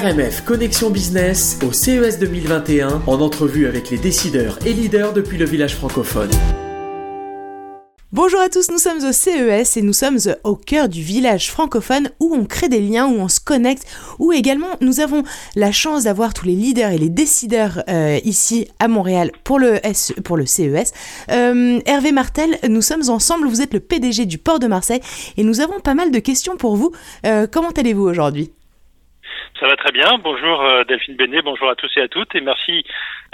RMF Connexion Business au CES 2021 en entrevue avec les décideurs et leaders depuis le village francophone. Bonjour à tous, nous sommes au CES et nous sommes au cœur du village francophone où on crée des liens, où on se connecte, où également nous avons la chance d'avoir tous les leaders et les décideurs euh, ici à Montréal pour le, pour le CES. Euh, Hervé Martel, nous sommes ensemble, vous êtes le PDG du port de Marseille et nous avons pas mal de questions pour vous. Euh, comment allez-vous aujourd'hui? Ça va très bien. Bonjour euh, Delphine Bénet, bonjour à tous et à toutes et merci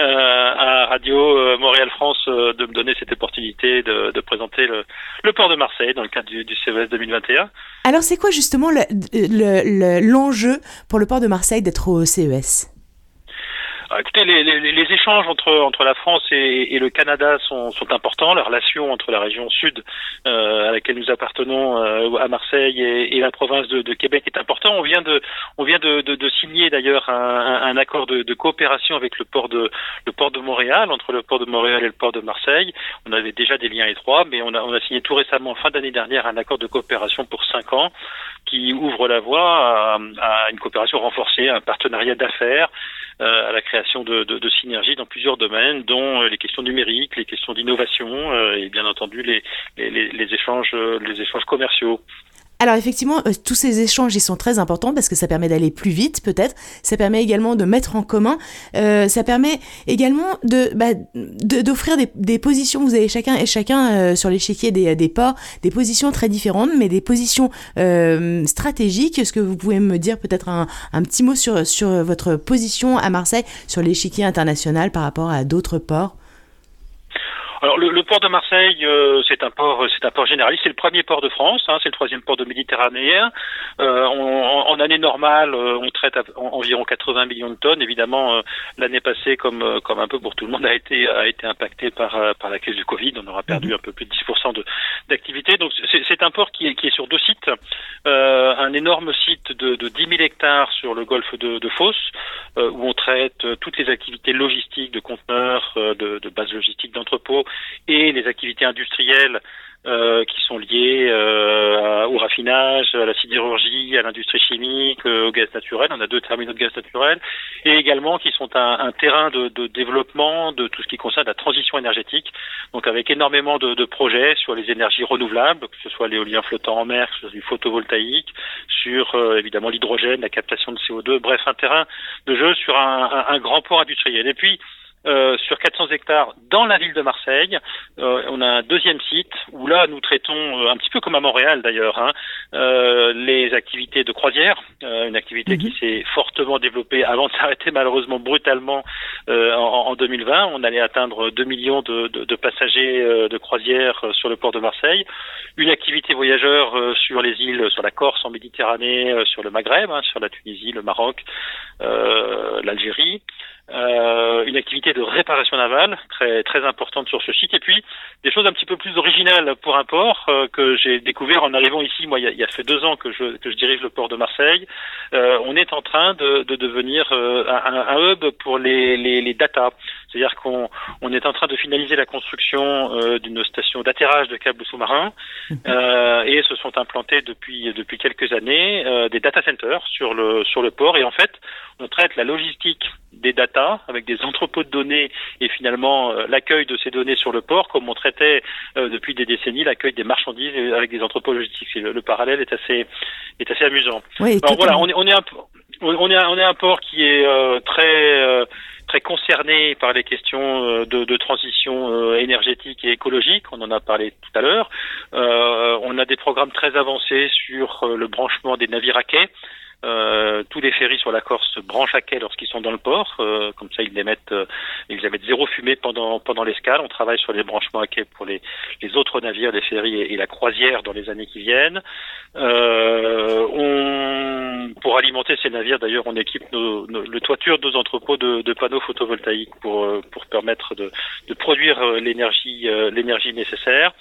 euh, à Radio euh, Montréal France de me donner cette opportunité de, présenter le, port de Marseille dans le cadre du, du CES 2021. Alors c'est quoi justement l'enjeu pour le port de Marseille d'être au CES écoutez, les, échanges entre entre la France et, le Canada sont, importants. La relation entre la région sud euh, à laquelle nous appartenons euh, à Marseille et, la province de, Québec est important. On vient de on vient de, de, signer d'ailleurs un, accord de, coopération avec le port de le port de Montréal entre le port de Montréal et le port de Marseille. On avait déjà des liens étroits, mais on a on a signé tout récemment fin d'année dernière un accord de coopération pour cinq ans qui ouvre la voie à, à une coopération renforcée, un partenariat d'affaires, euh, à la création de, synergies dans plusieurs domaines, dont euh, les questions numériques, les questions d'innovation euh, et bien entendu les, les échanges commerciaux. Alors effectivement, euh, tous ces échanges, ils sont très importants parce que ça permet d'aller plus vite peut-être, ça permet également de mettre en commun, euh, ça permet également de bah, d'offrir des, des, positions, vous avez chacun et chacun euh, sur l'échiquier des, des ports, des positions très différentes, mais des positions euh, stratégiques. Est-ce que vous pouvez me dire peut-être un, un, petit mot sur, sur votre position à Marseille, sur l'échiquier international par rapport à d'autres ports? Alors le, le, port de Marseille, euh, c'est un port, c'est un port généraliste. C'est le premier port de France. Hein, c'est le troisième port de Méditerranée. Euh, on, en année normale, euh, on traite environ 80 millions de tonnes. Évidemment, euh, l'année passée, comme comme un peu pour tout le monde, a été a été impacté par par la crise du Covid. On aura perdu mhm. un peu plus de 10% de d'activité. Donc c'est un port qui est qui est sur deux sites. un énorme site de, de 10 000 hectares sur le golfe de, de Fos, où on traite toutes les activités logistiques de conteneurs, de, de bases logistiques d'entrepôts et les activités industrielles euh, qui sont liées euh, au raffinage, à la sidérurgie, à l'industrie chimique, euh, au gaz naturel. On a deux terminaux de gaz naturel et également qui sont un, un terrain de, de, développement de tout ce qui concerne la transition énergétique. Donc avec énormément de, de projets sur les énergies renouvelables, que ce soit l'éolien flottant en mer, soit du photovoltaïque, sur euh, évidemment l'hydrogène, la captation de CO2. Bref, un terrain de jeu sur un, un grand port industriel. Et puis euh, sur 400 hectares dans la ville de Marseille. Euh, on a un deuxième site où là nous traitons euh, un petit peu comme à Montréal d'ailleurs hein, les activités de croisière, une activité qui mhm. s'est fortement développée avant de s'arrêter malheureusement brutalement en, en, 2020. On allait atteindre 2 millions de, de, de passagers de croisière sur le port de Marseille. Une activité voyageur sur les îles, sur la Corse, en Méditerranée, sur le Maghreb, hein, sur la Tunisie, le Maroc, l'Algérie euh, une activité de réparation navale très très importante sur ce site. Et puis des choses un petit peu plus originales pour un port euh, que j'ai découvert en arrivant ici moi il y, a, il y, a, fait deux ans que je, que je dirige le port de Marseille. Euh, on est en train de, de devenir euh, un, un, hub pour les, les, les data. C'est-à-dire qu'on on est en train de finaliser la construction euh, d'une station d'atterrage de câbles sous-marins. Et se sont implantés depuis depuis quelques années des data centers sur le sur le port. Et en fait on traite la logistique des data avec des entrepôts de données et finalement euh, l'accueil de ces données sur le port, comme on traitait euh, depuis des décennies l'accueil des marchandises avec des entrepôts logistiques. Le, le, parallèle est assez est assez amusant. Alors voilà, on est on est un on est on est un port qui est euh, très très concerné par les questions de, de transition énergétique et écologique. On en a parlé tout à l'heure. on a des programmes très avancés sur le branchement des navires à quai. Euh, tous les ferries sur la Corse se branchent à quai lorsqu'ils sont dans le port, euh, comme ça ils émettent, euh, ils émettent zéro fumée pendant pendant l'escale. On travaille sur les branchements à quai pour les, les autres navires, les ferries et, la croisière dans les années qui viennent. on, pour alimenter ces navires, d'ailleurs, on équipe nos, nos, le toiture de nos entrepôts de, de panneaux photovoltaïques pour pour permettre de, de produire l'énergie l'énergie nécessaire.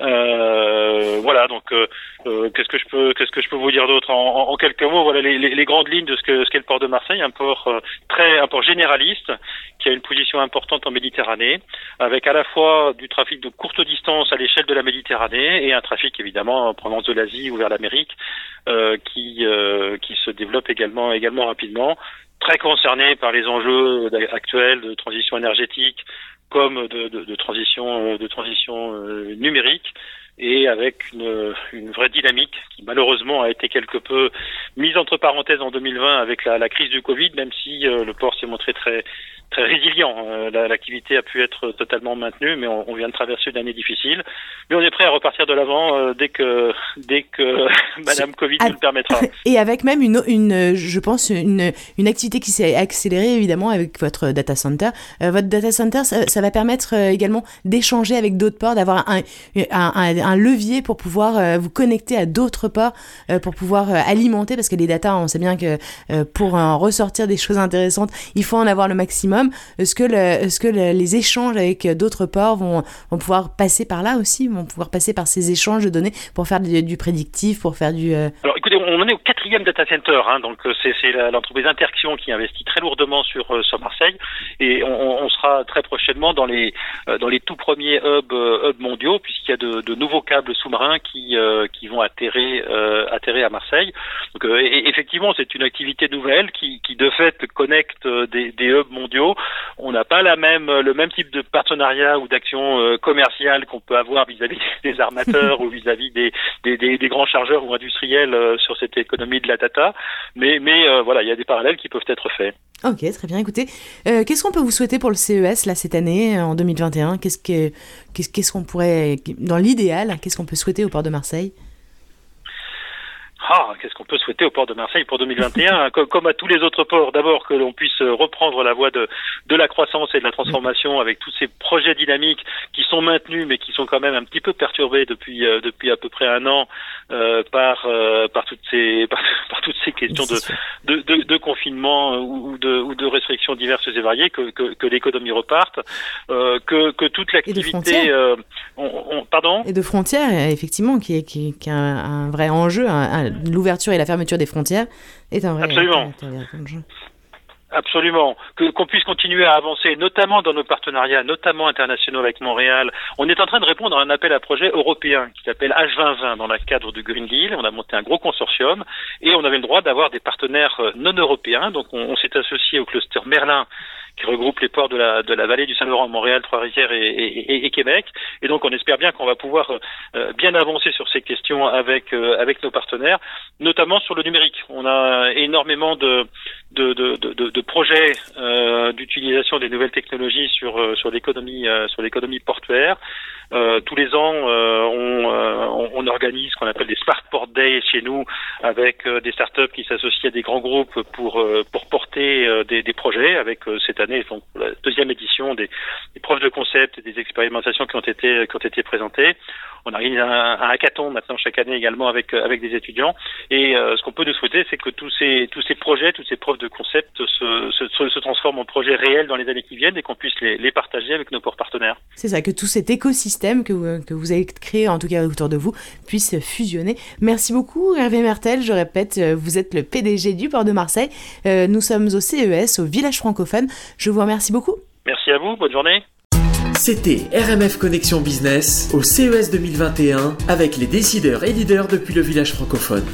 Euh, voilà, donc euh, euh, qu'est-ce que je peux qu'est-ce que je peux vous dire d'autre en, quelques mots? Voilà les, grandes lignes de ce que ce qu'est le port de Marseille, un port très un port généraliste qui a une position importante en Méditerranée, avec à la fois du trafic de courte distance à l'échelle de la Méditerranée et un trafic évidemment en provenance de l'Asie ou vers l'Amérique qui qui se développe également également rapidement. Très concerné par les enjeux actuels de transition énergétique comme de, transition de transition euh, numérique et avec une, une, vraie dynamique qui malheureusement a été quelque peu mise entre parenthèses en 2020 avec la, la crise du Covid, même si euh, le port s'est montré très très résilient. Euh, l'activité a pu être totalement maintenue, mais on, on vient de traverser une année difficile. Mais on est prêt à repartir de l'avant euh, dès que dès que Madame Covid nous le permettra. Et avec même une, une je pense une, une activité qui s'est accélérée évidemment avec votre data center. Votre data center, ça, ça va permettre également d'échanger avec d'autres ports, d'avoir un, un, un, levier pour pouvoir vous connecter à d'autres ports, pour pouvoir alimenter, parce que les data, on sait bien que pour en ressortir des choses intéressantes, il faut en avoir le maximum. Est-ce que, est-ce que les échanges avec d'autres ports vont, vont, pouvoir passer par là aussi, vont pouvoir passer par ces échanges de données pour faire du, prédictif, pour faire du... Euh, Alors écoutez, on en est au quatrième data center, hein, donc euh, c'est, l'entreprise Interaction qui investit très lourdement sur, euh, sur Marseille et on, sera très prochainement dans les, dans les tout premiers hubs, hubs mondiaux puisqu'il y a de nouveaux câbles sous-marins qui, qui vont atterrir, atterrir à Marseille. Donc et, effectivement, c'est une activité nouvelle qui, qui de fait connecte des hubs mondiaux on n'a pas la même, le même type de partenariat ou d'action euh, commerciale qu'on peut avoir vis-à-vis des armateurs ou vis-à-vis des, des, grands chargeurs ou industriels euh, sur cette économie de la data. Mais, mais euh, voilà, il y a des parallèles qui peuvent être faits. Ok, très bien. Écoutez, qu'est-ce qu'on peut vous souhaiter pour le CES là cette année, en 2021 Qu'est-ce qu'est-ce qu'on pourrait, dans l'idéal, qu'est-ce qu'on peut souhaiter au port de Marseille? Ah, qu'est-ce qu'on peut souhaiter au port de Marseille pour 2021 Comme à tous les autres ports, d'abord que l'on puisse reprendre la voie de, de la croissance et de la transformation avec tous ces projets dynamiques qui sont maintenus, mais qui sont quand même un petit peu perturbés depuis euh, depuis à peu près un an euh, par euh, par toutes ces par, toutes ces questions de de, de, de, confinement ou de ou de restrictions diverses et variées, que que, que l'économie reparte, que que toute l'activité, on, pardon, et de frontières effectivement qui est qui, qui un, un vrai enjeu. Un, l'ouverture et la fermeture des frontières est un vrai Absolument. Absolument. Que, qu'on puisse continuer à avancer, notamment dans nos partenariats, notamment internationaux avec Montréal. On est en train de répondre à un appel à projet européen qui s'appelle H2020 dans le cadre du Green Deal. On a monté un gros consortium et on avait le droit d'avoir des partenaires euh, non européens. Donc on, on s'est associé au cluster Merlin qui regroupe les ports de la, de la vallée du Saint-Laurent, Montréal, Trois-Rivières et, Québec. Et donc on espère bien qu'on va pouvoir euh, bien avancer sur ces questions avec, euh, avec nos partenaires, notamment sur le numérique. On a énormément de, de, de, de, de projets euh, d'utilisation des nouvelles technologies sur, euh, sur l'économie sur l'économie portuaire. tous les ans, on, on, organise ce qu'on appelle des Smart Port Days chez nous avec des startups qui s'associent à des grands groupes pour, pour porter des, des projets avec cette donc la deuxième édition des, des, preuves de concept et des expérimentations qui ont été qui ont été présentées. On organise un, un hackathon maintenant chaque année également avec avec des étudiants. Et euh, ce qu'on peut nous souhaiter, c'est que tous ces tous ces projets, toutes ces preuves de concept se, se, se transforment en projets réels dans les années qui viennent et qu'on puisse les, les, partager avec nos ports partenaires. C'est ça, que tout cet écosystème que vous, que vous avez créé, en tout cas autour de vous, puisse fusionner. Merci beaucoup Hervé Mertel. Je répète, euh, vous êtes le PDG du port de Marseille. Euh, nous sommes au CES, au village francophone. Je vous remercie beaucoup. Merci à vous, bonne journée. C'était RMF Connexion Business au CES 2021 avec les décideurs et leaders depuis le village francophone.